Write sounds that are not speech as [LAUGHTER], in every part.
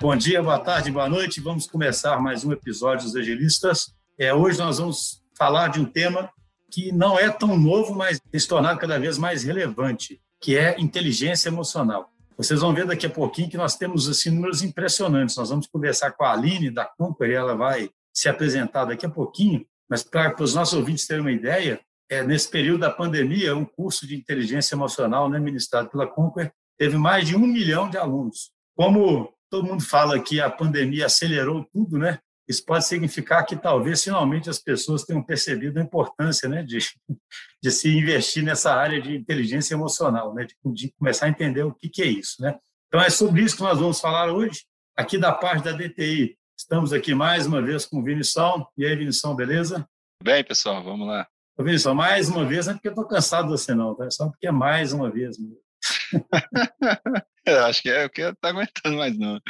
Bom dia, boa tarde, boa noite. Vamos começar mais um episódio dos Agilistas. É, hoje nós vamos falar de um tema que não é tão novo, mas tem se tornado cada vez mais relevante, que é inteligência emocional. Vocês vão ver daqui a pouquinho que nós temos assim, números impressionantes. Nós vamos conversar com a Aline da Conquer, ela vai se apresentar daqui a pouquinho, mas para, para os nossos ouvintes terem uma ideia, é, nesse período da pandemia, um curso de inteligência emocional né, ministrado pela Conquer teve mais de um milhão de alunos. Como todo mundo fala que a pandemia acelerou tudo, né? Isso pode significar que talvez finalmente as pessoas tenham percebido a importância, né, de, [LAUGHS] de se investir nessa área de inteligência emocional, né, de, de começar a entender o que, que é isso, né? Então é sobre isso que nós vamos falar hoje, aqui da parte da DTI. Estamos aqui mais uma vez com o Vinição. E aí, Vinição, beleza? Bem, pessoal, vamos lá. Ô, Vinição, mais uma vez, não é porque eu estou cansado de você, não, tá? Só porque é mais uma vez. [LAUGHS] eu acho que é o que eu estou aguentando mais, não.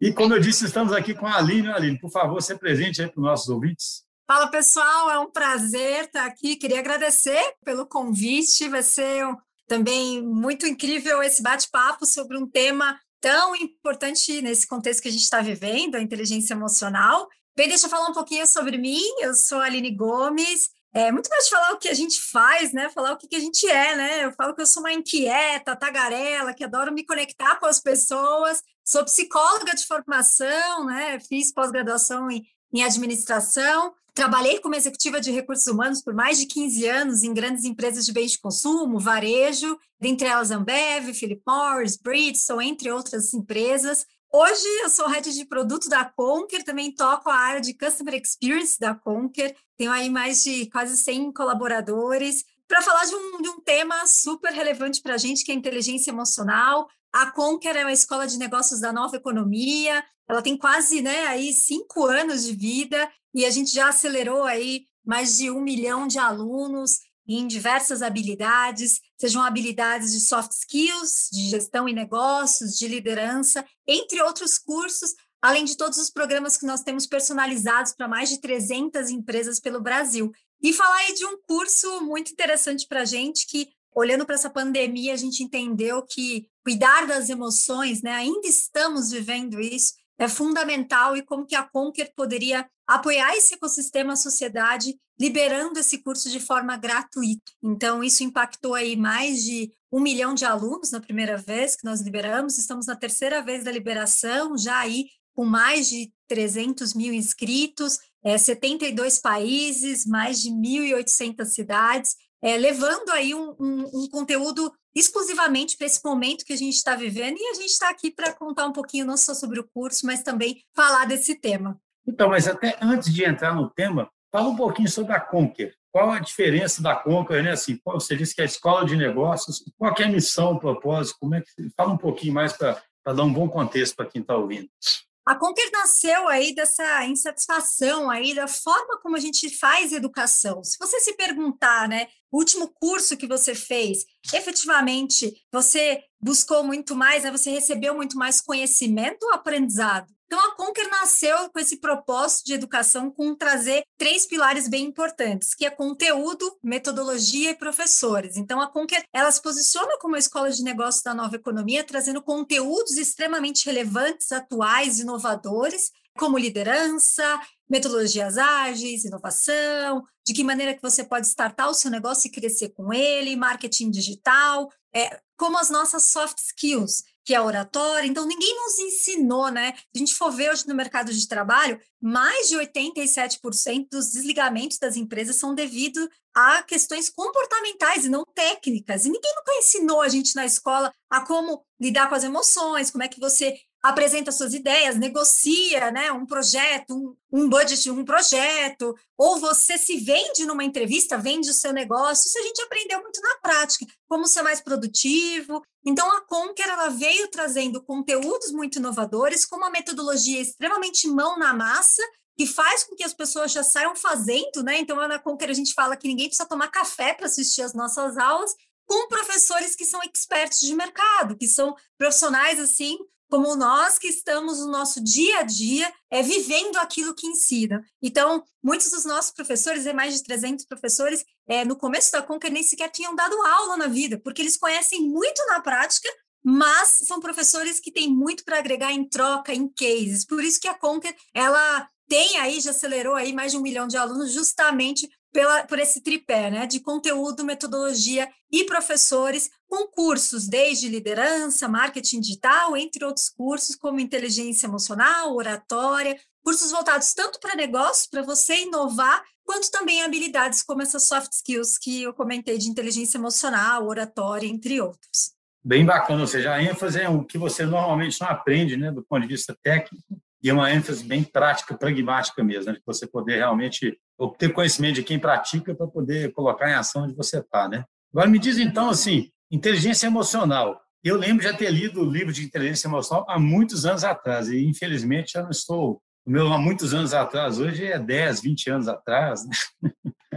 E como eu disse, estamos aqui com a Aline. Aline, por favor, se presente aí para os nossos ouvintes. Fala pessoal, é um prazer estar aqui. Queria agradecer pelo convite. Vai ser também muito incrível esse bate-papo sobre um tema tão importante nesse contexto que a gente está vivendo, a inteligência emocional. Bem, deixa eu falar um pouquinho sobre mim. Eu sou a Aline Gomes. É muito mais de falar o que a gente faz, né? Falar o que, que a gente é, né? Eu falo que eu sou uma inquieta, tagarela, que adoro me conectar com as pessoas, Sou psicóloga de formação, né? Fiz pós-graduação em, em administração. Trabalhei como executiva de recursos humanos por mais de 15 anos em grandes empresas de bens de consumo, varejo, dentre elas Ambev, Philip Morris, Bridgestone, entre outras empresas. Hoje eu sou head de produto da Conquer, também toco a área de Customer Experience da Conquer. Tenho aí mais de quase 100 colaboradores para falar de um, de um tema super relevante para a gente, que é a inteligência emocional. A Conquer é uma escola de negócios da nova economia, ela tem quase né, aí cinco anos de vida e a gente já acelerou aí mais de um milhão de alunos em diversas habilidades, sejam habilidades de soft skills, de gestão e negócios, de liderança, entre outros cursos, além de todos os programas que nós temos personalizados para mais de 300 empresas pelo Brasil. E falar aí de um curso muito interessante para a gente que olhando para essa pandemia, a gente entendeu que cuidar das emoções, né, ainda estamos vivendo isso, é fundamental e como que a Conquer poderia apoiar esse ecossistema, a sociedade, liberando esse curso de forma gratuita. Então, isso impactou aí mais de um milhão de alunos na primeira vez que nós liberamos, estamos na terceira vez da liberação, já aí com mais de 300 mil inscritos, é, 72 países, mais de 1.800 cidades, é, levando aí um, um, um conteúdo exclusivamente para esse momento que a gente está vivendo e a gente está aqui para contar um pouquinho não só sobre o curso, mas também falar desse tema. Então, mas até antes de entrar no tema, fala um pouquinho sobre a Conquer. Qual a diferença da Conquer, né? Assim, você disse que é a escola de negócios, qual é a missão, o propósito, como é que fala um pouquinho mais para dar um bom contexto para quem está ouvindo. A Conquer nasceu aí dessa insatisfação aí da forma como a gente faz educação. Se você se perguntar, né, o último curso que você fez, efetivamente você buscou muito mais, né, você recebeu muito mais conhecimento ou aprendizado? Então, a Conquer nasceu com esse propósito de educação, com trazer três pilares bem importantes, que é conteúdo, metodologia e professores. Então, a Conquer, ela se posiciona como a escola de negócios da nova economia, trazendo conteúdos extremamente relevantes, atuais, inovadores, como liderança, metodologias ágeis, inovação, de que maneira que você pode startar o seu negócio e crescer com ele, marketing digital, é, como as nossas soft skills, que é oratória. Então, ninguém nos ensinou, né? Se a gente for ver hoje no mercado de trabalho, mais de 87% dos desligamentos das empresas são devido a questões comportamentais e não técnicas. E ninguém nunca ensinou a gente na escola a como lidar com as emoções, como é que você apresenta suas ideias, negocia né, um projeto, um, um budget, um projeto, ou você se vende numa entrevista, vende o seu negócio. Isso a gente aprendeu muito na prática, como ser mais produtivo. Então, a Conquer ela veio trazendo conteúdos muito inovadores, com uma metodologia extremamente mão na massa, que faz com que as pessoas já saiam fazendo, né? Então, na Conquer a gente fala que ninguém precisa tomar café para assistir as nossas aulas, com professores que são expertos de mercado, que são profissionais assim como nós que estamos no nosso dia a dia é, vivendo aquilo que ensina. Então, muitos dos nossos professores, é mais de 300 professores, é, no começo da Conca nem sequer tinham dado aula na vida, porque eles conhecem muito na prática mas são professores que têm muito para agregar em troca, em cases. Por isso que a Conquer, ela tem aí, já acelerou aí mais de um milhão de alunos, justamente pela, por esse tripé, né, de conteúdo, metodologia e professores, com cursos desde liderança, marketing digital, entre outros cursos, como inteligência emocional, oratória, cursos voltados tanto para negócios, para você inovar, quanto também habilidades como essas soft skills que eu comentei de inteligência emocional, oratória, entre outros. Bem bacana, ou seja, a ênfase é o que você normalmente não aprende, né, do ponto de vista técnico, e é uma ênfase bem prática, pragmática mesmo, né, de você poder realmente obter conhecimento de quem pratica para poder colocar em ação onde você está, né? Agora me diz então assim, inteligência emocional. Eu lembro de ter lido o livro de inteligência emocional há muitos anos atrás e infelizmente já não estou o meu há muitos anos atrás, hoje é 10, 20 anos atrás. Né?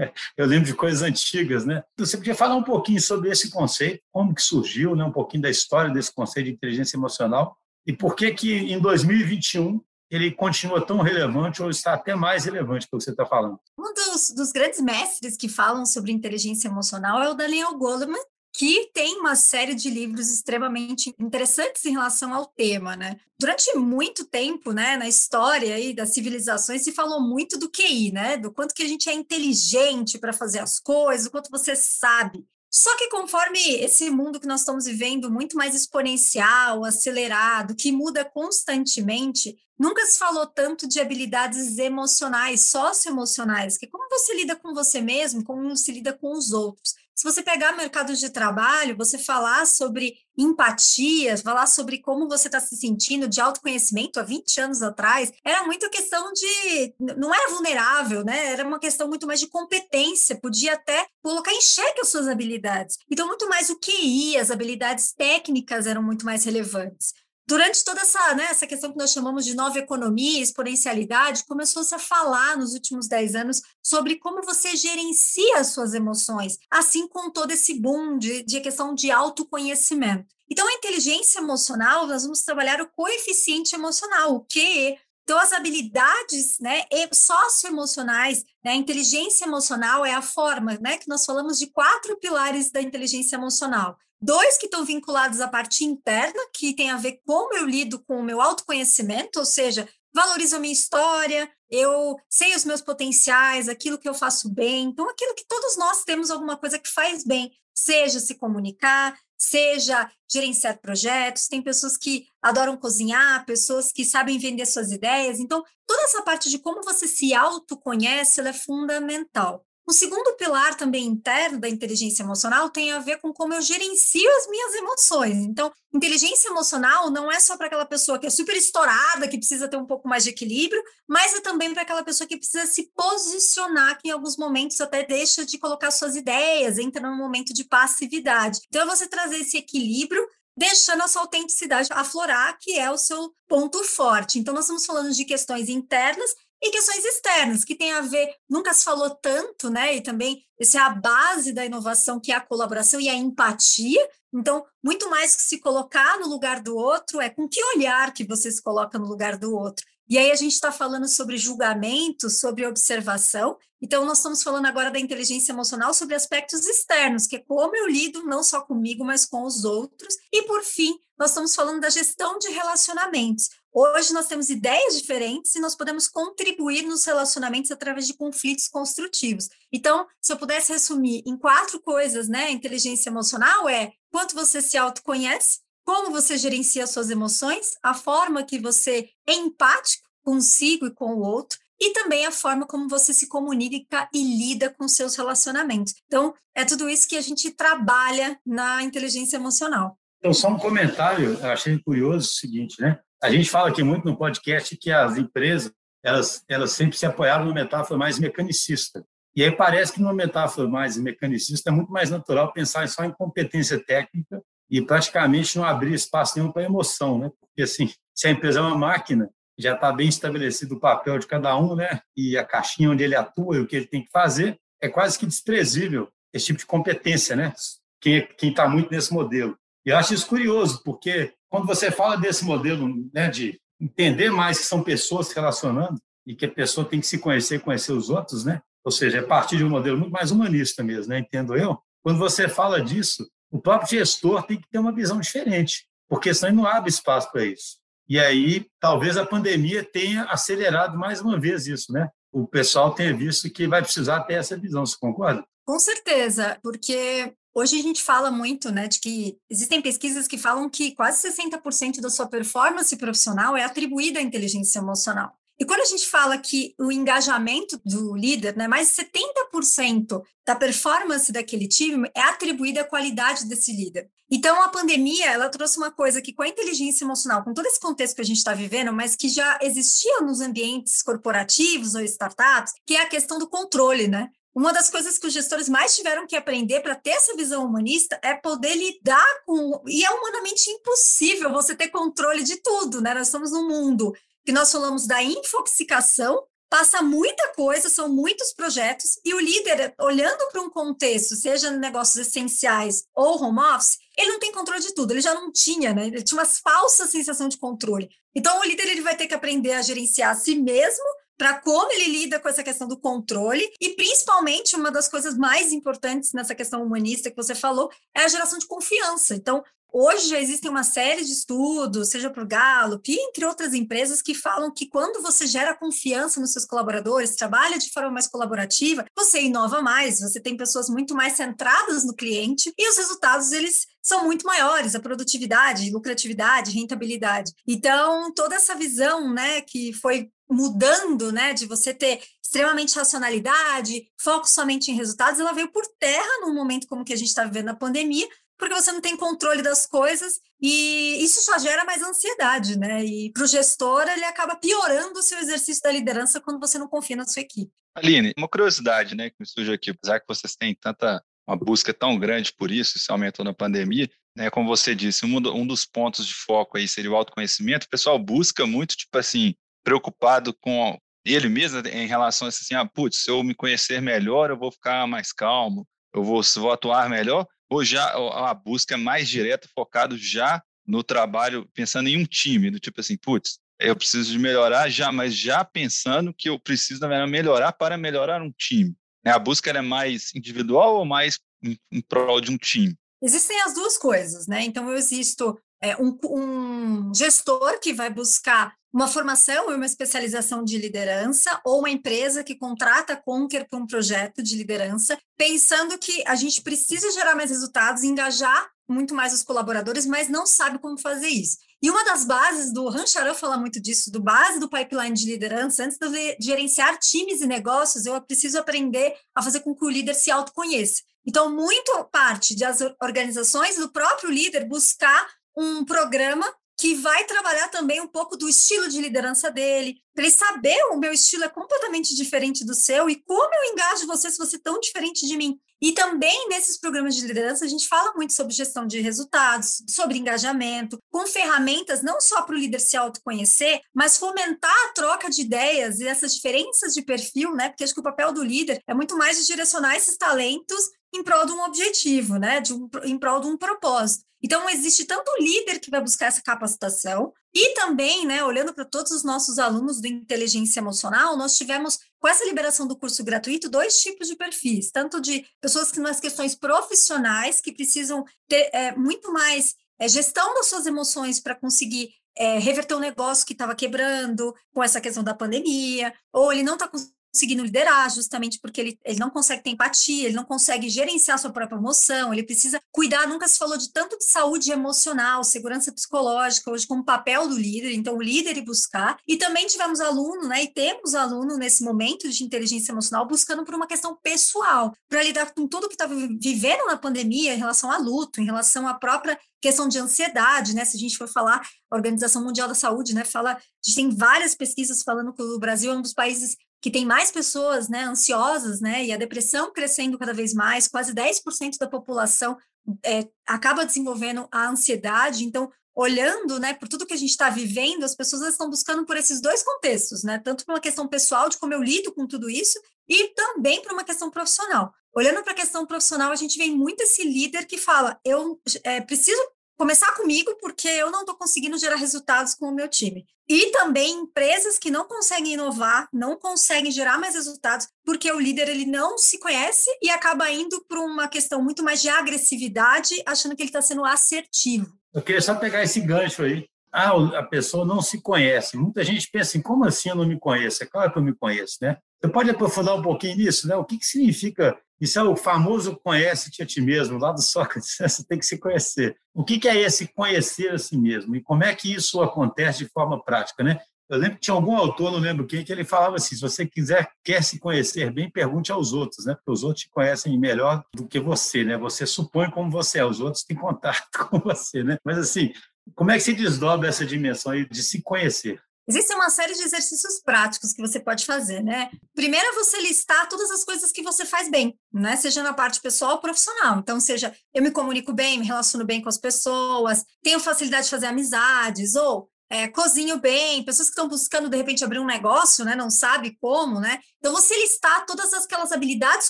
[LAUGHS] Eu lembro de coisas antigas, né? Você podia falar um pouquinho sobre esse conceito, como que surgiu, né? um pouquinho da história desse conceito de inteligência emocional e por que que em 2021 ele continua tão relevante ou está até mais relevante pelo que você está falando? Um dos, dos, grandes mestres que falam sobre inteligência emocional é o Daniel Goleman, que tem uma série de livros extremamente interessantes em relação ao tema, né? Durante muito tempo, né, na história aí das civilizações se falou muito do QI, né? Do quanto que a gente é inteligente para fazer as coisas, o quanto você sabe. Só que conforme esse mundo que nós estamos vivendo, muito mais exponencial, acelerado, que muda constantemente, nunca se falou tanto de habilidades emocionais, socioemocionais, que é como você lida com você mesmo, como se lida com os outros. Se você pegar mercado de trabalho, você falar sobre empatia, falar sobre como você está se sentindo, de autoconhecimento há 20 anos atrás, era muito questão de. Não era vulnerável, né? Era uma questão muito mais de competência, podia até colocar em xeque as suas habilidades. Então, muito mais o QI, as habilidades técnicas eram muito mais relevantes durante toda essa, né, essa questão que nós chamamos de nova economia, exponencialidade, começou-se a falar nos últimos 10 anos sobre como você gerencia as suas emoções, assim com todo esse boom de, de questão de autoconhecimento. Então, a inteligência emocional, nós vamos trabalhar o coeficiente emocional, o QE. Então, as habilidades né, socioemocionais, né, a inteligência emocional é a forma né, que nós falamos de quatro pilares da inteligência emocional Dois que estão vinculados à parte interna, que tem a ver como eu lido com o meu autoconhecimento, ou seja, valorizo a minha história, eu sei os meus potenciais, aquilo que eu faço bem. Então, aquilo que todos nós temos alguma coisa que faz bem, seja se comunicar, seja gerenciar projetos. Tem pessoas que adoram cozinhar, pessoas que sabem vender suas ideias. Então, toda essa parte de como você se autoconhece, é fundamental. O segundo pilar também interno da inteligência emocional tem a ver com como eu gerencio as minhas emoções. Então, inteligência emocional não é só para aquela pessoa que é super estourada, que precisa ter um pouco mais de equilíbrio, mas é também para aquela pessoa que precisa se posicionar, que em alguns momentos até deixa de colocar suas ideias, entra num momento de passividade. Então, é você trazer esse equilíbrio deixando a sua autenticidade aflorar, que é o seu ponto forte. Então, nós estamos falando de questões internas e questões externas, que tem a ver, nunca se falou tanto, né? E também essa é a base da inovação, que é a colaboração e a empatia. Então, muito mais que se colocar no lugar do outro, é com que olhar que você se coloca no lugar do outro. E aí a gente está falando sobre julgamento, sobre observação. Então, nós estamos falando agora da inteligência emocional sobre aspectos externos, que é como eu lido não só comigo, mas com os outros. E, por fim, nós estamos falando da gestão de relacionamentos. Hoje nós temos ideias diferentes e nós podemos contribuir nos relacionamentos através de conflitos construtivos. Então, se eu pudesse resumir em quatro coisas, né? Inteligência emocional é quanto você se autoconhece, como você gerencia suas emoções, a forma que você é empático consigo e com o outro, e também a forma como você se comunica e lida com seus relacionamentos. Então, é tudo isso que a gente trabalha na inteligência emocional. Então, só um comentário, eu achei curioso o seguinte, né? A gente fala aqui muito no podcast que as empresas, elas, elas sempre se apoiaram numa metáfora mais mecanicista. E aí parece que numa metáfora mais mecanicista é muito mais natural pensar só em competência técnica e praticamente não abrir espaço nenhum para emoção, né? Porque assim, se a empresa é uma máquina, já está bem estabelecido o papel de cada um, né? E a caixinha onde ele atua e o que ele tem que fazer, é quase que desprezível esse tipo de competência, né? Quem está muito nesse modelo. E eu acho isso curioso, porque quando você fala desse modelo né, de entender mais que são pessoas se relacionando e que a pessoa tem que se conhecer, conhecer os outros, né? Ou seja, é partir de um modelo muito mais humanista mesmo, né? Entendo eu. Quando você fala disso, o próprio gestor tem que ter uma visão diferente. porque senão não abre espaço para isso. E aí, talvez a pandemia tenha acelerado mais uma vez isso, né? O pessoal tenha visto que vai precisar ter essa visão, você concorda? Com certeza, porque hoje a gente fala muito, né, de que existem pesquisas que falam que quase 60% da sua performance profissional é atribuída à inteligência emocional. E quando a gente fala que o engajamento do líder, né, mais de 70% da performance daquele time é atribuída à qualidade desse líder. Então, a pandemia, ela trouxe uma coisa que com a inteligência emocional, com todo esse contexto que a gente está vivendo, mas que já existia nos ambientes corporativos ou startups, que é a questão do controle, né? Uma das coisas que os gestores mais tiveram que aprender para ter essa visão humanista é poder lidar com. E é humanamente impossível você ter controle de tudo, né? Nós estamos num mundo que nós falamos da infoxicação, passa muita coisa, são muitos projetos, e o líder, olhando para um contexto, seja negócios essenciais ou home office, ele não tem controle de tudo, ele já não tinha, né? Ele tinha uma falsa sensação de controle. Então, o líder ele vai ter que aprender a gerenciar a si mesmo para como ele lida com essa questão do controle e principalmente uma das coisas mais importantes nessa questão humanista que você falou é a geração de confiança. Então, Hoje já existem uma série de estudos, seja por Gallup, entre outras empresas, que falam que quando você gera confiança nos seus colaboradores, trabalha de forma mais colaborativa, você inova mais, você tem pessoas muito mais centradas no cliente e os resultados eles são muito maiores, a produtividade, lucratividade, rentabilidade. Então, toda essa visão, né, que foi mudando, né, de você ter extremamente racionalidade, foco somente em resultados, ela veio por terra num momento como que a gente está vivendo na pandemia, porque você não tem controle das coisas e isso só gera mais ansiedade, né? E para o gestor, ele acaba piorando o seu exercício da liderança quando você não confia na sua equipe. Aline, uma curiosidade, né, que me surgiu aqui, apesar que vocês têm tanta uma busca tão grande por isso, isso aumentou na pandemia, né? Como você disse, um, um dos pontos de foco aí seria o autoconhecimento. O pessoal busca muito, tipo assim, preocupado com ele mesmo em relação a assim, ah, putz, se eu me conhecer melhor, eu vou ficar mais calmo, eu vou, vou atuar melhor ou já a busca é mais direta, focado já no trabalho, pensando em um time, do tipo assim, putz, eu preciso de melhorar já, mas já pensando que eu preciso, verdade, melhorar para melhorar um time. Né? A busca é mais individual ou mais em, em prol de um time? Existem as duas coisas, né? Então, eu existo é, um, um gestor que vai buscar uma formação e uma especialização de liderança ou uma empresa que contrata a Conquer para um projeto de liderança, pensando que a gente precisa gerar mais resultados, engajar muito mais os colaboradores, mas não sabe como fazer isso. E uma das bases do Rancharan fala muito disso, do base do pipeline de liderança, antes de gerenciar times e negócios, eu preciso aprender a fazer com que o líder se autoconheça. Então, muito parte das organizações do próprio líder buscar um programa que vai trabalhar também um pouco do estilo de liderança dele, para ele saber o meu estilo é completamente diferente do seu e como eu engajo você se você é tão diferente de mim. E também nesses programas de liderança a gente fala muito sobre gestão de resultados, sobre engajamento, com ferramentas não só para o líder se autoconhecer, mas fomentar a troca de ideias e essas diferenças de perfil, né? Porque acho que o papel do líder é muito mais de direcionar esses talentos em prol de um objetivo, né? De um, em prol de um propósito. Então, existe tanto o líder que vai buscar essa capacitação, e também, né, olhando para todos os nossos alunos do inteligência emocional, nós tivemos, com essa liberação do curso gratuito, dois tipos de perfis, tanto de pessoas que nas questões profissionais, que precisam ter é, muito mais é, gestão das suas emoções para conseguir é, reverter um negócio que estava quebrando com essa questão da pandemia, ou ele não está conseguindo liderar, justamente porque ele, ele não consegue ter empatia, ele não consegue gerenciar sua própria emoção, ele precisa cuidar. Nunca se falou de tanto de saúde emocional, segurança psicológica, hoje como papel do líder, então o líder e buscar. E também tivemos aluno, né, e temos aluno nesse momento de inteligência emocional buscando por uma questão pessoal, para lidar com tudo que está vivendo na pandemia em relação a luto, em relação à própria questão de ansiedade, né? Se a gente for falar, a Organização Mundial da Saúde, né, fala, a gente tem várias pesquisas falando que o Brasil é um dos países que tem mais pessoas né, ansiosas, né, e a depressão crescendo cada vez mais, quase 10% da população é, acaba desenvolvendo a ansiedade, então, olhando né, por tudo que a gente está vivendo, as pessoas estão buscando por esses dois contextos, né, tanto por uma questão pessoal, de como eu lido com tudo isso, e também por uma questão profissional. Olhando para a questão profissional, a gente vê muito esse líder que fala, eu é, preciso começar comigo porque eu não estou conseguindo gerar resultados com o meu time. E também empresas que não conseguem inovar, não conseguem gerar mais resultados, porque o líder ele não se conhece e acaba indo para uma questão muito mais de agressividade, achando que ele está sendo assertivo. Eu queria só pegar esse gancho aí. Ah, a pessoa não se conhece. Muita gente pensa assim, como assim eu não me conheço? É claro que eu me conheço, né? Você pode aprofundar um pouquinho nisso, né? O que, que significa? Isso é o famoso conhece-te a ti mesmo, lá do Sócrates, [LAUGHS] você tem que se conhecer. O que, é esse conhecer a si mesmo? E como é que isso acontece de forma prática, né? Eu lembro que tinha algum autor, não lembro quem, que ele falava assim: se você quiser, quer se conhecer bem, pergunte aos outros, né? Porque os outros te conhecem melhor do que você, né? Você supõe como você é, os outros têm contato [LAUGHS] com você, né? Mas assim, como é que se desdobra essa dimensão aí de se conhecer? Existe uma série de exercícios práticos que você pode fazer, né? Primeiro é você listar todas as coisas que você faz bem, né? Seja na parte pessoal ou profissional. Então, seja eu me comunico bem, me relaciono bem com as pessoas, tenho facilidade de fazer amizades, ou é, cozinho bem, pessoas que estão buscando, de repente, abrir um negócio, né? Não sabe como, né? Então, você listar todas aquelas habilidades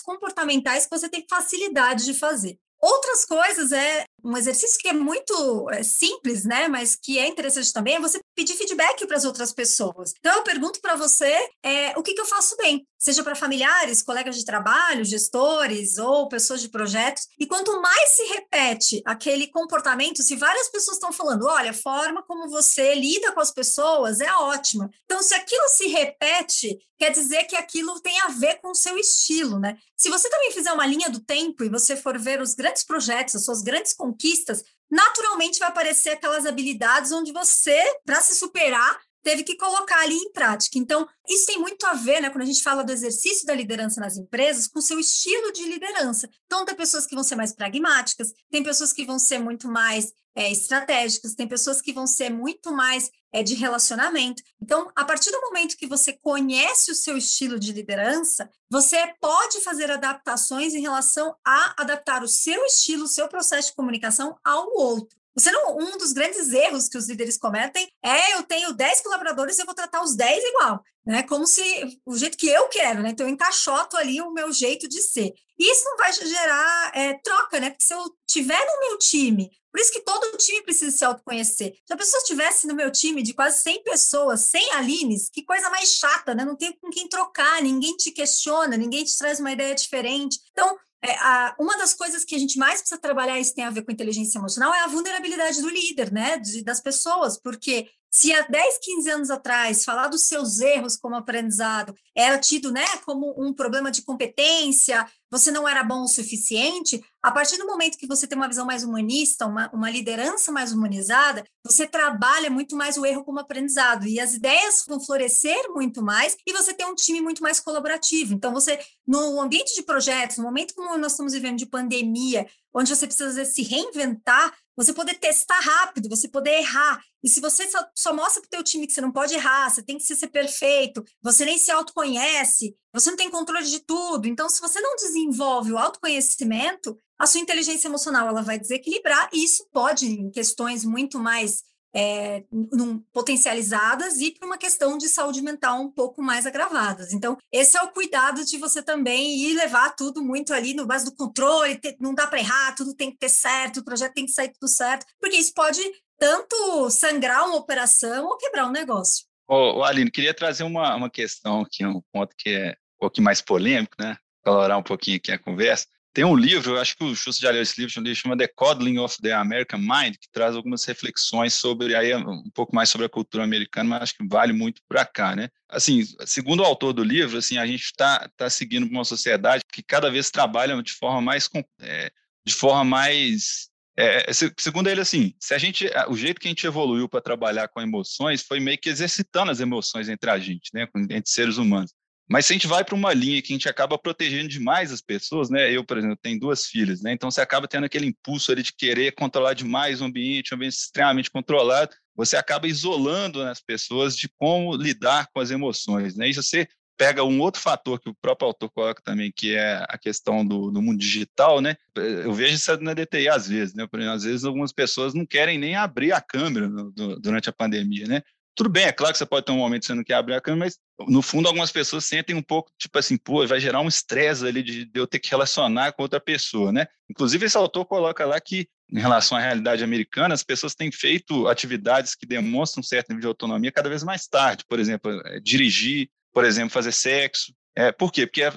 comportamentais que você tem facilidade de fazer. Outras coisas é um exercício que é muito é, simples, né? Mas que é interessante também é você pedir feedback para as outras pessoas. Então eu pergunto para você é, o que, que eu faço bem, seja para familiares, colegas de trabalho, gestores ou pessoas de projetos. E quanto mais se repete aquele comportamento, se várias pessoas estão falando, olha, a forma como você lida com as pessoas é ótima. Então se aquilo se repete, quer dizer que aquilo tem a ver com o seu estilo, né? Se você também fizer uma linha do tempo e você for ver os grandes projetos, as suas grandes conquistas, naturalmente vai aparecer aquelas habilidades onde você, para se superar, teve que colocar ali em prática. Então, isso tem muito a ver, né, quando a gente fala do exercício da liderança nas empresas, com seu estilo de liderança. Então, tem pessoas que vão ser mais pragmáticas, tem pessoas que vão ser muito mais é, estratégicas, tem pessoas que vão ser muito mais é, de relacionamento. Então, a partir do momento que você conhece o seu estilo de liderança, você pode fazer adaptações em relação a adaptar o seu estilo, o seu processo de comunicação ao outro. Você não, um dos grandes erros que os líderes cometem é eu tenho 10 colaboradores e eu vou tratar os 10 igual, né? Como se o jeito que eu quero, né? Então eu encaixoto ali o meu jeito de ser. E isso não vai gerar é, troca, né? Porque se eu tiver no meu time, por isso que todo time precisa se autoconhecer. Se a pessoa estivesse no meu time de quase 100 pessoas, 100 Alines, que coisa mais chata, né? Não tem com quem trocar, ninguém te questiona, ninguém te traz uma ideia diferente. Então, é, a, uma das coisas que a gente mais precisa trabalhar, isso tem a ver com inteligência emocional, é a vulnerabilidade do líder, né? De, das pessoas, porque se há 10, 15 anos atrás falar dos seus erros como aprendizado era tido né, como um problema de competência, você não era bom o suficiente, a partir do momento que você tem uma visão mais humanista, uma, uma liderança mais humanizada, você trabalha muito mais o erro como aprendizado e as ideias vão florescer muito mais e você tem um time muito mais colaborativo. Então, você, no ambiente de projetos, no momento como nós estamos vivendo de pandemia, onde você precisa se reinventar, você poder testar rápido, você poder errar. E se você só, só mostra para o teu time que você não pode errar, você tem que ser perfeito, você nem se autoconhece, você não tem controle de tudo. Então, se você não desenvolve o autoconhecimento, a sua inteligência emocional ela vai desequilibrar e isso pode, em questões muito mais é, num, potencializadas e para uma questão de saúde mental um pouco mais agravadas. Então, esse é o cuidado de você também ir levar tudo muito ali no base do controle, ter, não dá para errar, tudo tem que ter certo, o projeto tem que sair tudo certo, porque isso pode tanto sangrar uma operação ou quebrar um negócio. Ô, ô Aline, queria trazer uma, uma questão aqui, um ponto que é um pouquinho mais polêmico, né? Colorar um pouquinho aqui a conversa. Tem um livro, eu acho que o Xuxa já leu esse livro, chama The Coddling of the American Mind, que traz algumas reflexões sobre, aí um pouco mais sobre a cultura americana, mas acho que vale muito para cá, né? Assim, segundo o autor do livro, assim, a gente está tá seguindo uma sociedade que cada vez trabalha de forma mais, é, de forma mais é, segundo ele, assim, se a gente, o jeito que a gente evoluiu para trabalhar com emoções foi meio que exercitando as emoções entre a gente, né, entre seres humanos. Mas se a gente vai para uma linha que a gente acaba protegendo demais as pessoas, né? Eu, por exemplo, tenho duas filhas, né? Então você acaba tendo aquele impulso ali de querer controlar demais o ambiente, um ambiente extremamente controlado. Você acaba isolando as pessoas de como lidar com as emoções, né? E você pega um outro fator que o próprio autor coloca também, que é a questão do, do mundo digital, né? Eu vejo isso na DTI às vezes, né? Por exemplo, às vezes algumas pessoas não querem nem abrir a câmera no, do, durante a pandemia, né? Tudo bem, é claro que você pode ter um momento que não quer abrir a câmera, mas no fundo algumas pessoas sentem um pouco, tipo assim, pô, vai gerar um estresse ali de, de eu ter que relacionar com outra pessoa, né? Inclusive esse autor coloca lá que em relação à realidade americana, as pessoas têm feito atividades que demonstram um certo nível de autonomia cada vez mais tarde, por exemplo, é, dirigir, por exemplo, fazer sexo, É, por quê? Porque é,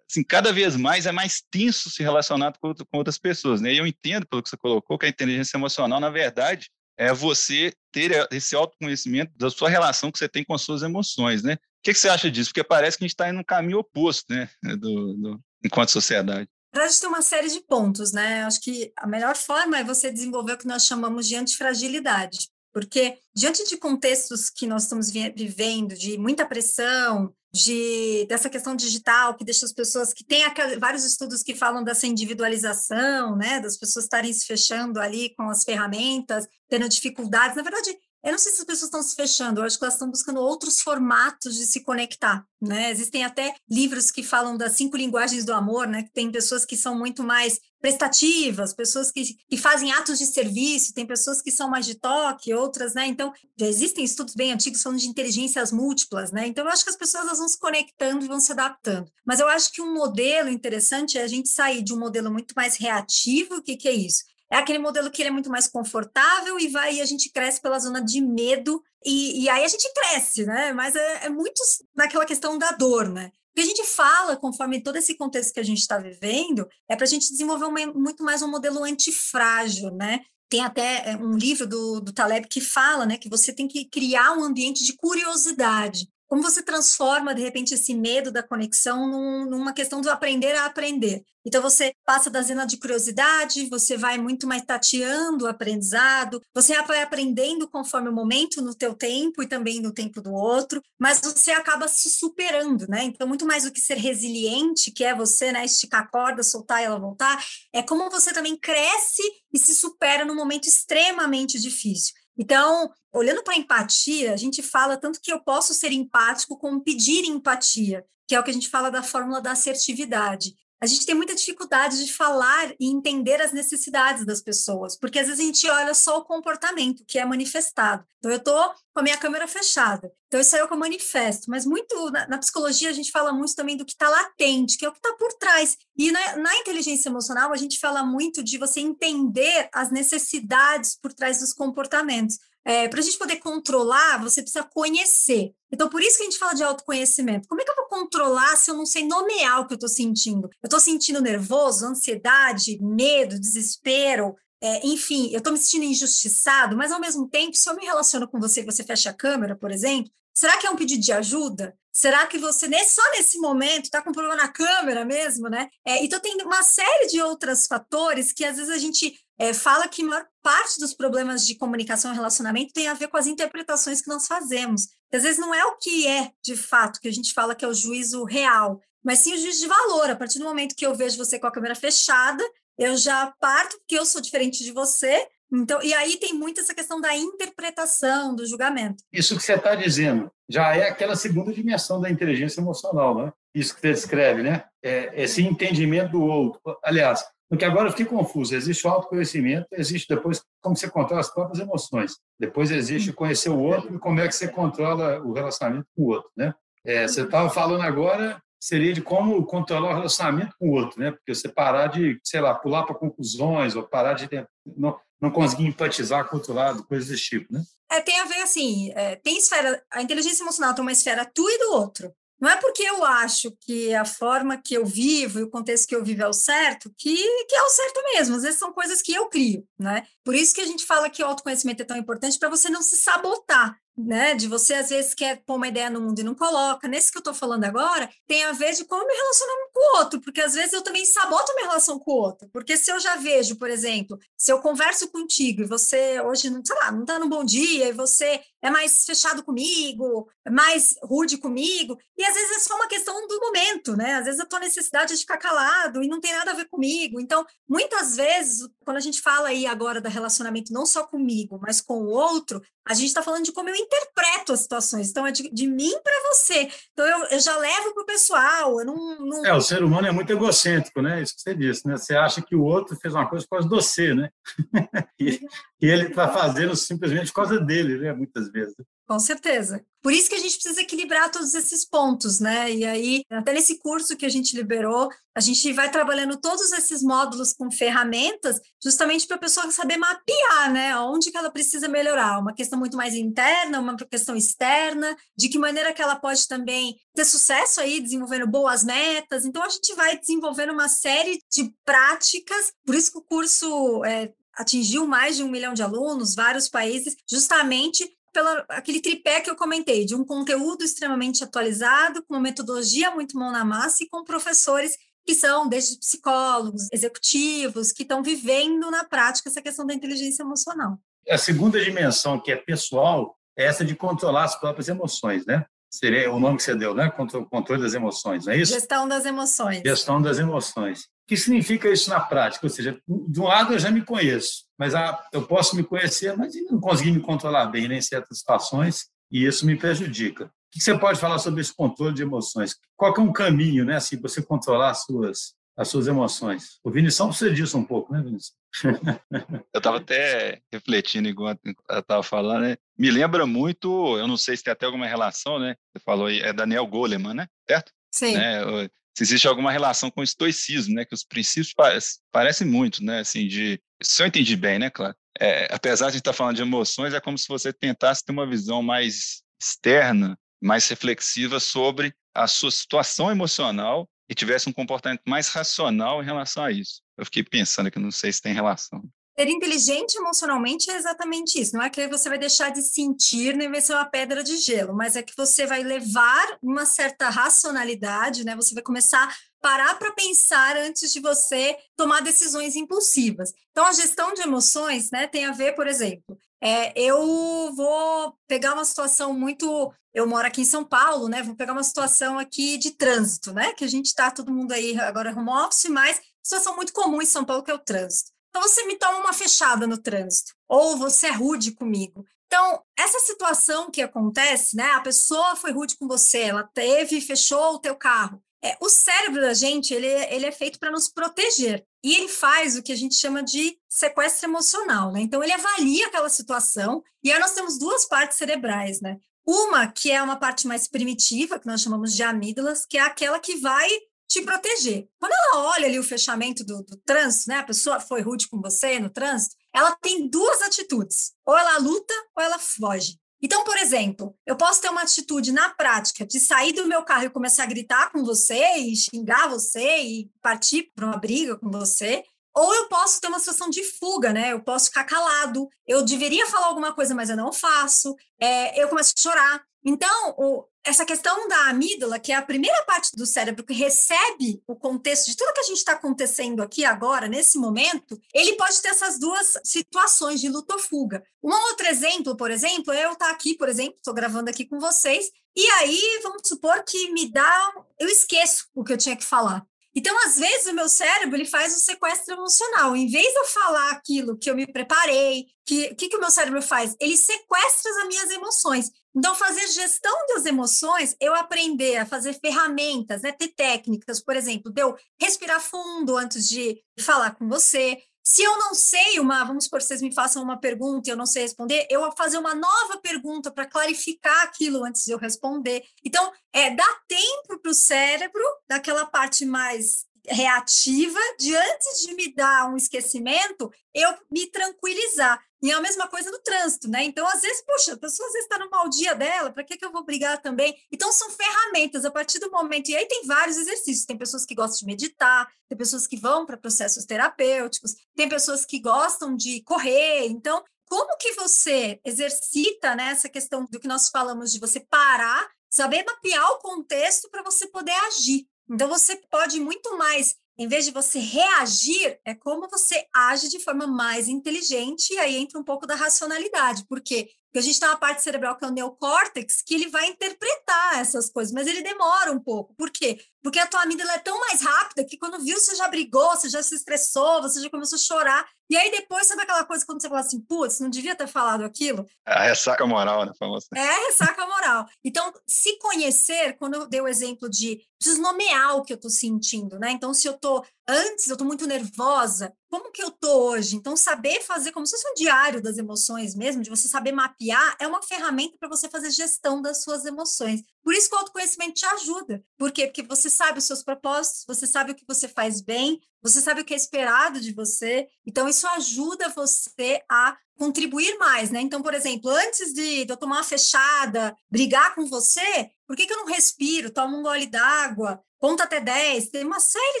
assim, cada vez mais é mais tenso se relacionar com, com outras pessoas. Né? E eu entendo, pelo que você colocou, que a inteligência emocional, na verdade, é você ter esse autoconhecimento da sua relação que você tem com as suas emoções. Né? O que, que você acha disso? Porque parece que a gente está indo no caminho oposto né? do, do, enquanto sociedade. Na verdade, tem uma série de pontos, né? Acho que a melhor forma é você desenvolver o que nós chamamos de antifragilidade. Porque, diante de contextos que nós estamos vivendo, de muita pressão, de dessa questão digital que deixa as pessoas que tem vários estudos que falam dessa individualização, né, das pessoas estarem se fechando ali com as ferramentas, tendo dificuldades. Na verdade, eu não sei se as pessoas estão se fechando, eu acho que elas estão buscando outros formatos de se conectar, né? Existem até livros que falam das cinco linguagens do amor, né? Que tem pessoas que são muito mais prestativas, pessoas que, que fazem atos de serviço, tem pessoas que são mais de toque, outras, né? Então, já existem estudos bem antigos falando de inteligências múltiplas, né? Então, eu acho que as pessoas elas vão se conectando e vão se adaptando. Mas eu acho que um modelo interessante é a gente sair de um modelo muito mais reativo, o que, que é isso? é aquele modelo que ele é muito mais confortável e vai e a gente cresce pela zona de medo e, e aí a gente cresce, né? Mas é, é muito naquela questão da dor, né? O que a gente fala, conforme todo esse contexto que a gente está vivendo, é para a gente desenvolver muito mais um modelo antifrágil, né? Tem até é, um livro do, do Taleb que fala né, que você tem que criar um ambiente de curiosidade. Como você transforma, de repente, esse medo da conexão num, numa questão do aprender a aprender? Então, você passa da zona de curiosidade, você vai muito mais tateando o aprendizado, você vai aprendendo conforme o momento, no teu tempo e também no tempo do outro, mas você acaba se superando, né? Então, muito mais do que ser resiliente, que é você, né, esticar a corda, soltar e ela voltar, é como você também cresce e se supera num momento extremamente difícil. Então, olhando para a empatia, a gente fala tanto que eu posso ser empático como pedir empatia, que é o que a gente fala da fórmula da assertividade. A gente tem muita dificuldade de falar e entender as necessidades das pessoas, porque às vezes a gente olha só o comportamento que é manifestado. Então, eu estou com a minha câmera fechada, então isso é o que eu manifesto, mas muito na, na psicologia a gente fala muito também do que está latente, que é o que está por trás. E na, na inteligência emocional a gente fala muito de você entender as necessidades por trás dos comportamentos. É, para a gente poder controlar, você precisa conhecer. Então, por isso que a gente fala de autoconhecimento. Como é que eu vou controlar se eu não sei nomear o que eu estou sentindo? Eu estou sentindo nervoso, ansiedade, medo, desespero, é, enfim, eu estou me sentindo injustiçado, mas ao mesmo tempo, se eu me relaciono com você e você fecha a câmera, por exemplo, será que é um pedido de ajuda? Será que você, só nesse momento, está com problema na câmera mesmo, né? É, então, tem uma série de outros fatores que às vezes a gente é, fala que a maior parte dos problemas de comunicação e relacionamento tem a ver com as interpretações que nós fazemos. Às vezes não é o que é, de fato, que a gente fala que é o juízo real, mas sim o juízo de valor. A partir do momento que eu vejo você com a câmera fechada, eu já parto porque eu sou diferente de você. Então, e aí tem muito essa questão da interpretação, do julgamento. Isso que você está dizendo já é aquela segunda dimensão da inteligência emocional, né? Isso que você descreve, né? É esse entendimento do outro. Aliás, porque agora eu fiquei confuso. Existe o autoconhecimento, existe depois como você controla as próprias emoções. Depois existe conhecer o outro e como é que você controla o relacionamento com o outro, né? É, você estava falando agora seria de como controlar o relacionamento com o outro, né? Porque você parar de, sei lá, pular para conclusões ou parar de não, não conseguir empatizar com o outro lado, coisas desse tipo, né? É, tem a ver assim, é, tem esfera, a inteligência emocional tem uma esfera tu e do outro. Não é porque eu acho que a forma que eu vivo e o contexto que eu vivo é o certo, que, que é o certo mesmo. Às vezes são coisas que eu crio, né? Por isso que a gente fala que o autoconhecimento é tão importante para você não se sabotar né? De você às vezes quer pôr uma ideia no mundo e não coloca. Nesse que eu estou falando agora, tem a ver de como me relacionar com o outro, porque às vezes eu também saboto minha relação com o outro. Porque se eu já vejo, por exemplo, se eu converso contigo e você hoje não, sei lá, não está num bom dia e você é mais fechado comigo, é mais rude comigo, e às vezes é só uma questão do momento, né? Às vezes a tua necessidade de ficar calado e não tem nada a ver comigo. Então, muitas vezes, quando a gente fala aí agora do relacionamento não só comigo, mas com o outro, a gente está falando de como eu interpreto as situações. Então, é de, de mim para você. Então, eu, eu já levo para o pessoal. Eu não, não, É, o ser humano é muito egocêntrico, né? Isso que você disse, né? Você acha que o outro fez uma coisa por causa de você, né? [LAUGHS] e, e ele está fazendo simplesmente por causa dele, né? Muitas vezes. Com certeza. Por isso que a gente precisa equilibrar todos esses pontos, né? E aí, até nesse curso que a gente liberou, a gente vai trabalhando todos esses módulos com ferramentas, justamente para a pessoa saber mapear, né? Onde que ela precisa melhorar. Uma questão muito mais interna, uma questão externa, de que maneira que ela pode também ter sucesso aí, desenvolvendo boas metas. Então, a gente vai desenvolvendo uma série de práticas, por isso que o curso é, atingiu mais de um milhão de alunos, vários países, justamente pelo aquele tripé que eu comentei, de um conteúdo extremamente atualizado, com uma metodologia muito mão na massa e com professores que são desde psicólogos, executivos, que estão vivendo na prática essa questão da inteligência emocional. A segunda dimensão, que é pessoal, é essa de controlar as próprias emoções, né? Seria o nome que você deu, né? Controle das emoções, não é isso? Gestão das emoções. Gestão das emoções que significa isso na prática? Ou seja, de um lado eu já me conheço, mas ah, eu posso me conhecer, mas não conseguir me controlar bem né, em certas situações, e isso me prejudica. O que você pode falar sobre esse controle de emoções? Qual é um caminho, né, assim, você controlar as suas, as suas emoções? O Vinição precisa disso um pouco, né, Vinição? [LAUGHS] eu estava até refletindo enquanto eu estava falando, né? Me lembra muito, eu não sei se tem até alguma relação, né? Você falou aí, é Daniel Goleman, né? Certo? Sim. Né? Se existe alguma relação com o estoicismo, né? Que os princípios parecem, parecem muito, né? Assim, de, se eu entendi bem, né, claro. É, apesar de estar falando de emoções, é como se você tentasse ter uma visão mais externa, mais reflexiva sobre a sua situação emocional e tivesse um comportamento mais racional em relação a isso. Eu fiquei pensando que não sei se tem relação. Ser inteligente emocionalmente é exatamente isso. Não é que você vai deixar de sentir nem vai ser uma pedra de gelo, mas é que você vai levar uma certa racionalidade, né? Você vai começar a parar para pensar antes de você tomar decisões impulsivas. Então, a gestão de emoções, né, tem a ver, por exemplo, é, eu vou pegar uma situação muito. Eu moro aqui em São Paulo, né? Vou pegar uma situação aqui de trânsito, né? Que a gente está todo mundo aí agora home office, mas situação muito comum em São Paulo que é o trânsito. Então você me toma uma fechada no trânsito, ou você é rude comigo. Então, essa situação que acontece, né? A pessoa foi rude com você, ela teve, fechou o teu carro. É, o cérebro da gente, ele, ele é feito para nos proteger. E ele faz o que a gente chama de sequestro emocional, né? Então, ele avalia aquela situação, e aí nós temos duas partes cerebrais, né? Uma que é uma parte mais primitiva, que nós chamamos de amígdalas, que é aquela que vai te proteger. Quando ela olha ali o fechamento do, do trânsito, né? A pessoa foi rude com você no trânsito, ela tem duas atitudes. Ou ela luta ou ela foge. Então, por exemplo, eu posso ter uma atitude na prática de sair do meu carro e começar a gritar com você e xingar você e partir para uma briga com você, ou eu posso ter uma situação de fuga, né? Eu posso ficar calado, eu deveria falar alguma coisa, mas eu não faço, é, eu começo a chorar. Então, o, essa questão da amígdala, que é a primeira parte do cérebro que recebe o contexto de tudo que a gente está acontecendo aqui agora, nesse momento, ele pode ter essas duas situações de luta ou fuga. Um outro exemplo, por exemplo, é eu estar tá aqui, por exemplo, estou gravando aqui com vocês, e aí vamos supor que me dá, eu esqueço o que eu tinha que falar. Então, às vezes, o meu cérebro ele faz o sequestro emocional. Em vez de eu falar aquilo que eu me preparei, que que, que o meu cérebro faz? Ele sequestra as minhas emoções. Então, fazer gestão das emoções, eu aprender a fazer ferramentas, né, ter técnicas, por exemplo, de eu respirar fundo antes de falar com você, se eu não sei uma, vamos supor, vocês me façam uma pergunta e eu não sei responder, eu vou fazer uma nova pergunta para clarificar aquilo antes de eu responder. Então, é dar tempo para o cérebro, daquela parte mais reativa, de antes de me dar um esquecimento, eu me tranquilizar. E é a mesma coisa no trânsito, né? Então, às vezes, puxa, a pessoa às vezes está no mau dia dela, para que, que eu vou brigar também? Então, são ferramentas a partir do momento. E aí tem vários exercícios. Tem pessoas que gostam de meditar, tem pessoas que vão para processos terapêuticos, tem pessoas que gostam de correr. Então, como que você exercita né, essa questão do que nós falamos de você parar, saber mapear o contexto para você poder agir? Então, você pode muito mais em vez de você reagir, é como você age de forma mais inteligente, e aí entra um pouco da racionalidade. Por quê? Porque a gente tem uma parte cerebral que é o neocórtex, que ele vai interpretar essas coisas, mas ele demora um pouco. Por quê? Porque a tua amígdala é tão mais rápida que quando viu, você já brigou, você já se estressou, você já começou a chorar. E aí depois, sabe aquela coisa quando você fala assim, putz, não devia ter falado aquilo? É a ressaca moral, né, famosa? É a ressaca moral. Então, se conhecer, quando eu dei o exemplo de preciso nomear o que eu estou sentindo, né? Então, se eu estou antes eu estou muito nervosa, como que eu estou hoje? Então, saber fazer como se fosse um diário das emoções mesmo, de você saber mapear, é uma ferramenta para você fazer gestão das suas emoções. Por isso que o autoconhecimento te ajuda. Por quê? Porque você sabe os seus propósitos, você sabe o que você faz bem, você sabe o que é esperado de você. Então, isso ajuda você a contribuir mais, né? Então, por exemplo, antes de, eu tomar uma fechada, brigar com você, por que, que eu não respiro, tomo um gole d'água, conta até 10? Tem uma série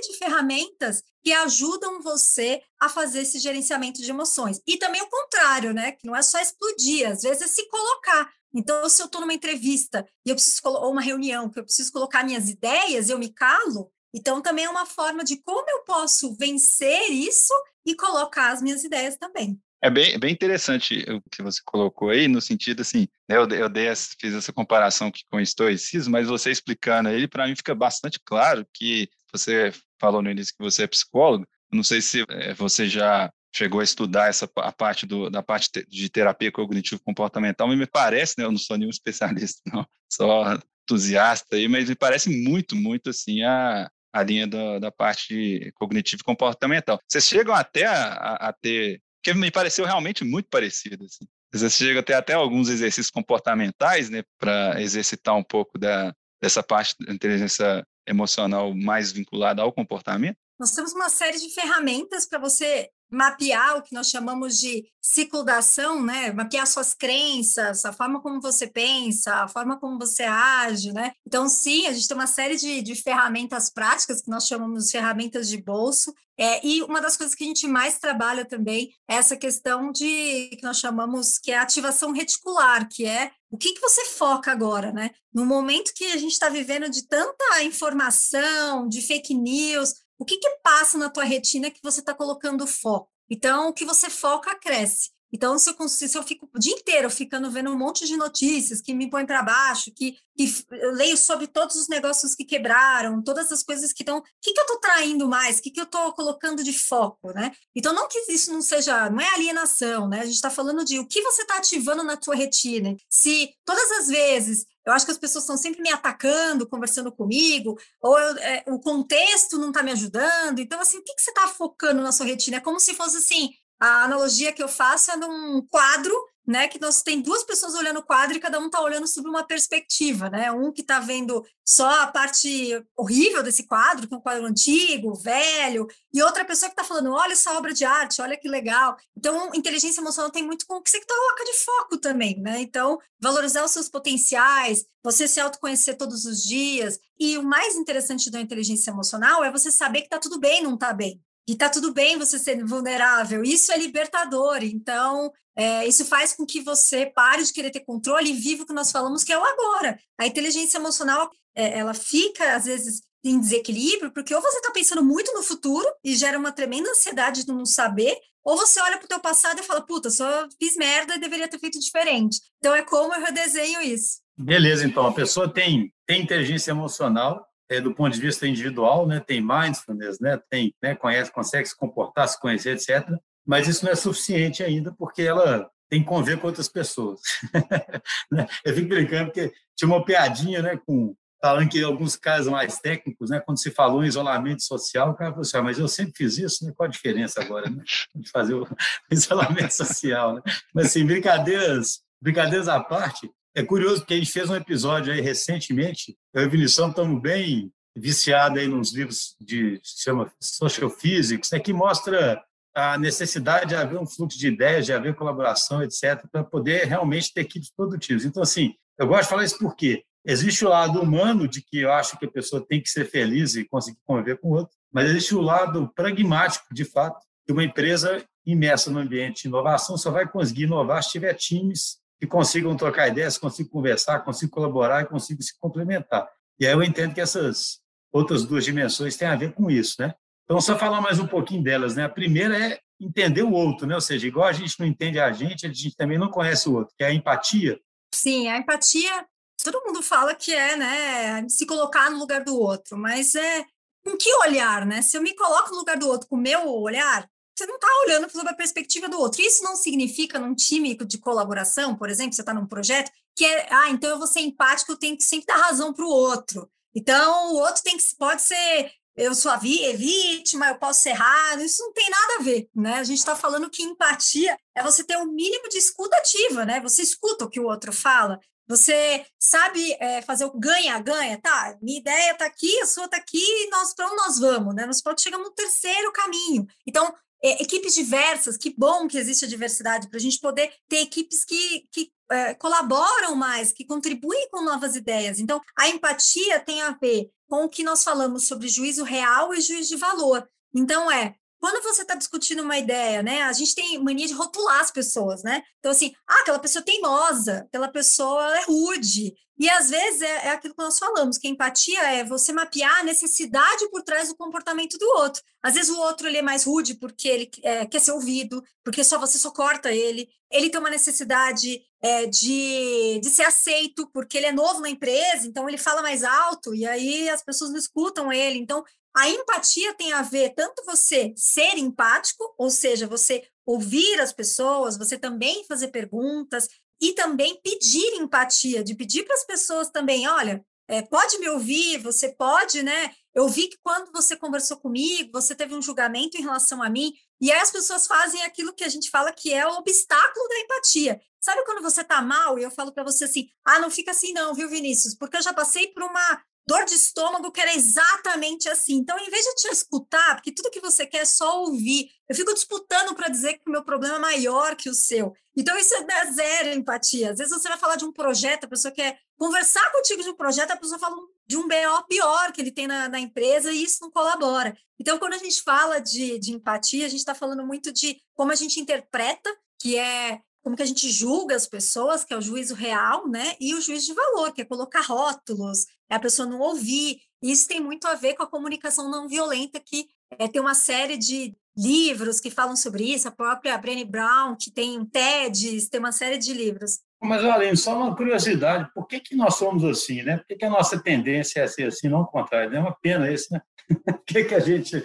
de ferramentas que ajudam você a fazer esse gerenciamento de emoções. E também o contrário, né? Que não é só explodir, às vezes é se colocar. Então, se eu estou numa entrevista e eu preciso ou uma reunião que eu preciso colocar minhas ideias, eu me calo. Então, também é uma forma de como eu posso vencer isso e colocar as minhas ideias também. É bem, bem interessante o que você colocou aí, no sentido assim, né, eu, eu dei, fiz essa comparação com o estoicismo, mas você explicando ele, para mim fica bastante claro que você falou no início que você é psicólogo, não sei se é, você já chegou a estudar essa a parte do, da parte de terapia cognitivo comportamental, mas me parece, né, eu não sou nenhum [LAUGHS] especialista, não, só entusiasta aí, mas me parece muito, muito assim a, a linha da, da parte cognitivo comportamental. Vocês chegam até a, a, a ter que me pareceu realmente muito parecido. Assim. Você chega a ter até alguns exercícios comportamentais, né, para exercitar um pouco da, dessa parte da inteligência emocional mais vinculada ao comportamento. Nós temos uma série de ferramentas para você mapear o que nós chamamos de ciclo da ação, né? Mapear suas crenças, a forma como você pensa, a forma como você age, né? Então, sim, a gente tem uma série de, de ferramentas práticas que nós chamamos de ferramentas de bolso. É, e uma das coisas que a gente mais trabalha também é essa questão de que nós chamamos que é ativação reticular, que é o que, que você foca agora, né? No momento que a gente está vivendo de tanta informação, de fake news, o que, que passa na tua retina que você está colocando foco? Então, o que você foca cresce. Então, se eu, se eu fico o dia inteiro ficando vendo um monte de notícias que me põem para baixo, que, que eu leio sobre todos os negócios que quebraram, todas as coisas que estão. O que, que eu estou traindo mais? O que, que eu estou colocando de foco? Né? Então, não que isso não seja. Não é alienação, né? A gente está falando de o que você está ativando na tua retina. Se todas as vezes eu acho que as pessoas estão sempre me atacando, conversando comigo, ou eu, é, o contexto não está me ajudando. Então, assim, o que, que você está focando na sua retina? É como se fosse assim: a analogia que eu faço é num quadro né, que nós tem duas pessoas olhando o quadro e cada um está olhando sobre uma perspectiva, né? Um que está vendo só a parte horrível desse quadro, que é um quadro antigo, velho, e outra pessoa que está falando, olha essa obra de arte, olha que legal. Então, inteligência emocional tem muito com o que você coloca de foco também, né? Então, valorizar os seus potenciais, você se autoconhecer todos os dias. E o mais interessante da inteligência emocional é você saber que está tudo bem, não está bem. E tá tudo bem você ser vulnerável. Isso é libertador. Então, é, isso faz com que você pare de querer ter controle e viva o que nós falamos que é o agora. A inteligência emocional, é, ela fica, às vezes, em desequilíbrio, porque ou você está pensando muito no futuro e gera uma tremenda ansiedade de não saber, ou você olha para o teu passado e fala, puta, só fiz merda e deveria ter feito diferente. Então, é como eu redesenho isso. Beleza, então, a pessoa tem, tem inteligência emocional, é, do ponto de vista individual, né, tem mindfulness, né, tem, né, conhece, consegue se comportar, se conhecer, etc. Mas isso não é suficiente ainda, porque ela tem que conviver com outras pessoas. [LAUGHS] Né? Eu fico brincando porque tinha uma piadinha, né, com falando que alguns casos mais técnicos, né, quando se falou em isolamento social, o cara falou assim, ah, mas eu sempre fiz isso, né? qual a diferença agora, né? De fazer o [LAUGHS] isolamento social, né? Mas assim, brincadeiras, brincadeiras à parte, é curioso porque a gente fez um episódio aí recentemente, eu e Vinição estamos bem viciados aí nos livros de se chama Social Physics, né, que mostra a necessidade de haver um fluxo de ideias, de haver colaboração, etc., para poder realmente ter equipes produtivas. Então, assim, eu gosto de falar isso porque existe o lado humano de que eu acho que a pessoa tem que ser feliz e conseguir conviver com o outro, mas existe o lado pragmático, de fato, que uma empresa imersa no ambiente de inovação só vai conseguir inovar se tiver times que consigam trocar ideias, consigam conversar, consigam colaborar e consigam se complementar. E aí eu entendo que essas outras duas dimensões têm a ver com isso, né? Então, só falar mais um pouquinho delas, né? A primeira é entender o outro, né? Ou seja, igual a gente não entende a gente, a gente também não conhece o outro, que é a empatia. Sim, a empatia, todo mundo fala que é, né, se colocar no lugar do outro, mas é com que olhar, né? Se eu me coloco no lugar do outro com o meu olhar, você não está olhando sobre a perspectiva do outro. Isso não significa, num time de colaboração, por exemplo, você está num projeto, que é, ah, então eu vou ser empático, eu tenho que sempre dar razão para o outro. Então, o outro tem que, pode ser eu sou a vítima, eu posso ser errado, isso não tem nada a ver, né? A gente está falando que empatia é você ter o um mínimo de escuta ativa, né? Você escuta o que o outro fala, você sabe é, fazer o ganha-ganha, tá? Minha ideia está aqui, a sua está aqui, nós para onde nós vamos, né? Nós pode chegar no terceiro caminho. Então, é, equipes diversas, que bom que existe a diversidade para a gente poder ter equipes que, que é, colaboram mais, que contribuem com novas ideias. Então, a empatia tem a ver com o que nós falamos sobre juízo real e juízo de valor. Então, é quando você está discutindo uma ideia, né? A gente tem mania de rotular as pessoas, né? Então, assim, ah, aquela pessoa é teimosa, aquela pessoa é rude. E às vezes é, é, aquilo que nós falamos, que empatia é você mapear a necessidade por trás do comportamento do outro. Às vezes o outro ele é mais rude porque ele é, quer ser ouvido, porque só você só corta ele. Ele tem uma necessidade é, de, de ser aceito, porque ele é novo na empresa, então ele fala mais alto, e aí as pessoas não escutam ele. Então, a empatia tem a ver tanto você ser empático, ou seja, você ouvir as pessoas, você também fazer perguntas e também pedir empatia, de pedir para as pessoas também, olha, é, pode me ouvir, você pode, né? Eu vi que quando você conversou comigo, você teve um julgamento em relação a mim, e aí as pessoas fazem aquilo que a gente fala que é o obstáculo da empatia. Sabe quando você tá mal e eu falo para você assim: "Ah, não fica assim não, viu, Vinícius? Porque eu já passei por uma dor de estômago que era exatamente assim. Então, em vez de te escutar, porque tudo que você quer é só ouvir, eu fico disputando para dizer que o meu problema é maior que o seu. Então, isso é zero empatia. Às vezes você vai falar de um projeto, a pessoa quer conversar contigo de um projeto, a pessoa fala de um BO pior que ele tem na, na empresa e isso não colabora. Então, quando a gente fala de, de empatia, a gente está falando muito de como a gente interpreta, que é como que a gente julga as pessoas, que é o juízo real, né? E o juízo de valor, que é colocar rótulos, é a pessoa não ouvir. Isso tem muito a ver com a comunicação não violenta, que é, tem uma série de livros que falam sobre isso, a própria Brené Brown, que tem TEDs, tem uma série de livros. Mas, Aline, só uma curiosidade, por que, que nós somos assim, né? Por que, que a nossa tendência é ser assim, não o contrário? É uma pena isso, né? [LAUGHS] Por que, que a gente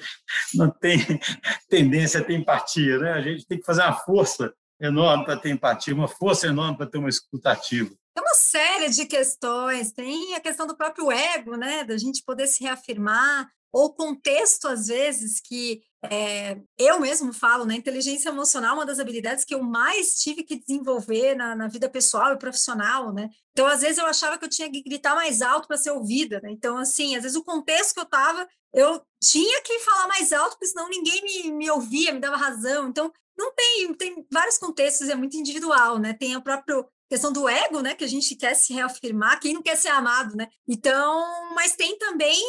não tem [LAUGHS] tendência a ter empatia, né? A gente tem que fazer uma força enorme para ter empatia, uma força enorme para ter uma escutativa. Tem uma série de questões, tem a questão do próprio ego, né, da gente poder se reafirmar, ou contexto, às vezes, que é, eu mesmo falo, né, inteligência emocional é uma das habilidades que eu mais tive que desenvolver na, na vida pessoal e profissional, né, então, às vezes, eu achava que eu tinha que gritar mais alto para ser ouvida, né, então, assim, às vezes o contexto que eu estava, eu tinha que falar mais alto, porque senão ninguém me, me ouvia, me dava razão, então, não tem, tem vários contextos, é muito individual, né? Tem a própria questão do ego, né? Que a gente quer se reafirmar, quem não quer ser amado, né? Então, mas tem também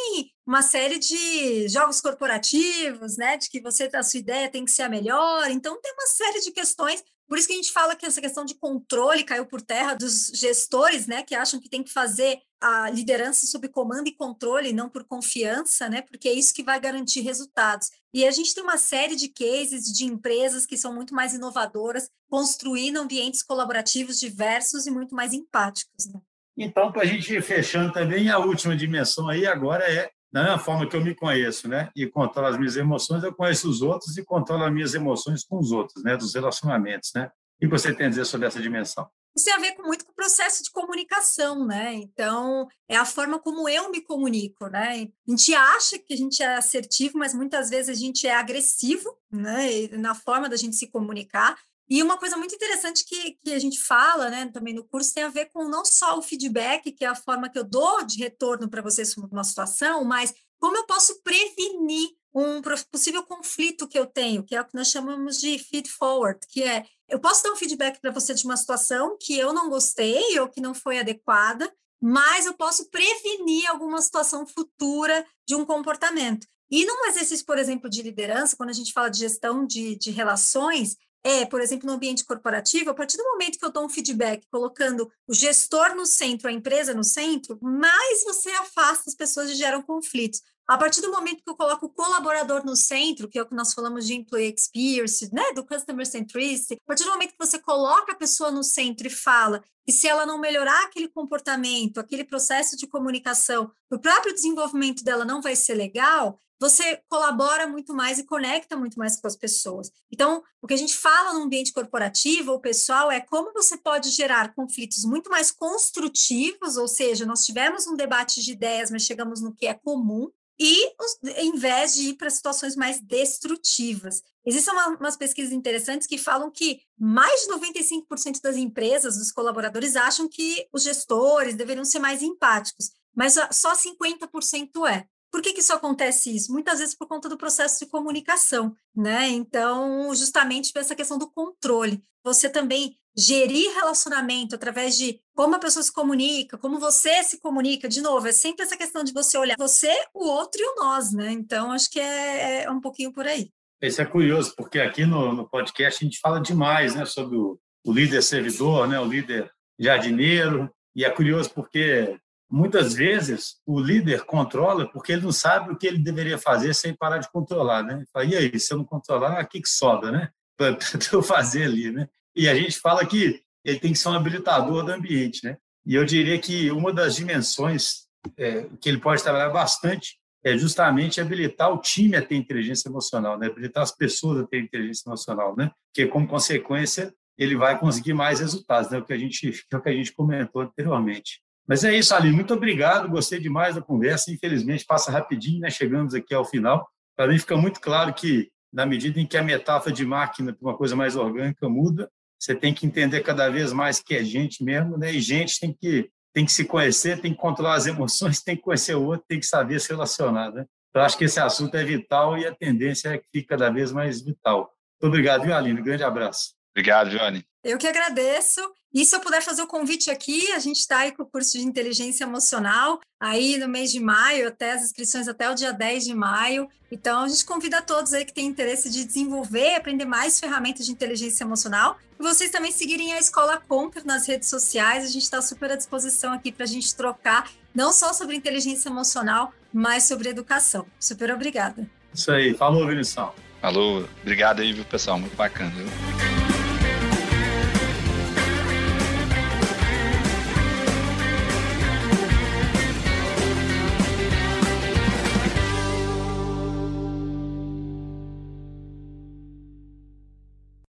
uma série de jogos corporativos, né? De que você, a sua ideia tem que ser a melhor. Então, tem uma série de questões por isso que a gente fala que essa questão de controle caiu por terra dos gestores, né, que acham que tem que fazer a liderança sob comando e controle, não por confiança, né, porque é isso que vai garantir resultados. E a gente tem uma série de cases de empresas que são muito mais inovadoras, construindo ambientes colaborativos diversos e muito mais empáticos. Né? Então, para a gente ir fechando também, a última dimensão aí agora é da mesma forma que eu me conheço, né, e controlo as minhas emoções, eu conheço os outros e controlo as minhas emoções com os outros, né, dos relacionamentos, né. O que você tem a dizer sobre essa dimensão? Isso tem a ver com, muito com o processo de comunicação, né? Então, é a forma como eu me comunico, né? A gente acha que a gente é assertivo, mas muitas vezes a gente é agressivo, né? Na forma da gente se comunicar. E uma coisa muito interessante que, que a gente fala né, também no curso tem a ver com não só o feedback, que é a forma que eu dou de retorno para vocês sobre uma situação, mas como eu posso prevenir um possível conflito que eu tenho, que é o que nós chamamos de feed forward, que é eu posso dar um feedback para você de uma situação que eu não gostei ou que não foi adequada, mas eu posso prevenir alguma situação futura de um comportamento. E num exercício, por exemplo, de liderança, quando a gente fala de gestão de, de relações, é, por exemplo, no ambiente corporativo, a partir do momento que eu dou um feedback colocando o gestor no centro, a empresa no centro, mais você afasta as pessoas e geram conflitos. A partir do momento que eu coloco o colaborador no centro, que é o que nós falamos de employee experience, né, do customer centricity, a partir do momento que você coloca a pessoa no centro e fala que se ela não melhorar aquele comportamento, aquele processo de comunicação, o próprio desenvolvimento dela não vai ser legal, você colabora muito mais e conecta muito mais com as pessoas. Então, o que a gente fala no ambiente corporativo ou pessoal é como você pode gerar conflitos muito mais construtivos, ou seja, nós tivemos um debate de ideias, mas chegamos no que é comum, e em vez de ir para situações mais destrutivas. Existem uma, umas pesquisas interessantes que falam que mais de 95% das empresas, dos colaboradores, acham que os gestores deveriam ser mais empáticos, mas só 50% é. Por que, que isso acontece isso? Muitas vezes por conta do processo de comunicação, né? Então, justamente essa questão do controle. Você também gerir relacionamento através de como a pessoa se comunica, como você se comunica, de novo, é sempre essa questão de você olhar você, o outro e o nós, né? Então, acho que é, é um pouquinho por aí. Isso é curioso, porque aqui no, no podcast a gente fala demais né, sobre o, o líder servidor, né, o líder jardineiro, e é curioso porque muitas vezes o líder controla porque ele não sabe o que ele deveria fazer sem parar de controlar, né? Fala, e aí, se eu não controlar, o que, que sobra, né? [LAUGHS] Para eu fazer ali, né? E a gente fala que ele tem que ser um habilitador do ambiente, né? E eu diria que uma das dimensões é, que ele pode trabalhar bastante é justamente habilitar o time a ter inteligência emocional, né? Habilitar as pessoas a ter inteligência emocional, né? Porque como consequência ele vai conseguir mais resultados, né? O que a gente, [LAUGHS] o que a gente comentou anteriormente. Mas é isso, Ali. Muito obrigado. Gostei demais da conversa. Infelizmente, passa rapidinho, né? Chegamos aqui ao final. Para mim, fica muito claro que, na medida em que a metáfora de máquina para uma coisa mais orgânica muda, você tem que entender cada vez mais que é gente mesmo, né? E gente tem que, tem que se conhecer, tem que controlar as emoções, [LAUGHS] tem que conhecer o outro, tem que saber se relacionar, né? Eu acho que esse assunto é vital e a tendência é que fique cada vez mais vital. Muito obrigado, viu, Aline? Um grande abraço. Obrigado, Johnny. Eu que agradeço. E se eu puder fazer o convite aqui, a gente está aí com o curso de inteligência emocional, aí no mês de maio, até as inscrições até o dia 10 de maio. Então, a gente convida todos aí que têm interesse de desenvolver, aprender mais ferramentas de inteligência emocional. E vocês também seguirem a Escola Conquer nas redes sociais. A gente está super à disposição aqui para a gente trocar, não só sobre inteligência emocional, mas sobre educação. Super obrigada. Isso aí. Falou, Vinição. Falou. Obrigado aí, viu, pessoal? Muito bacana. Viu?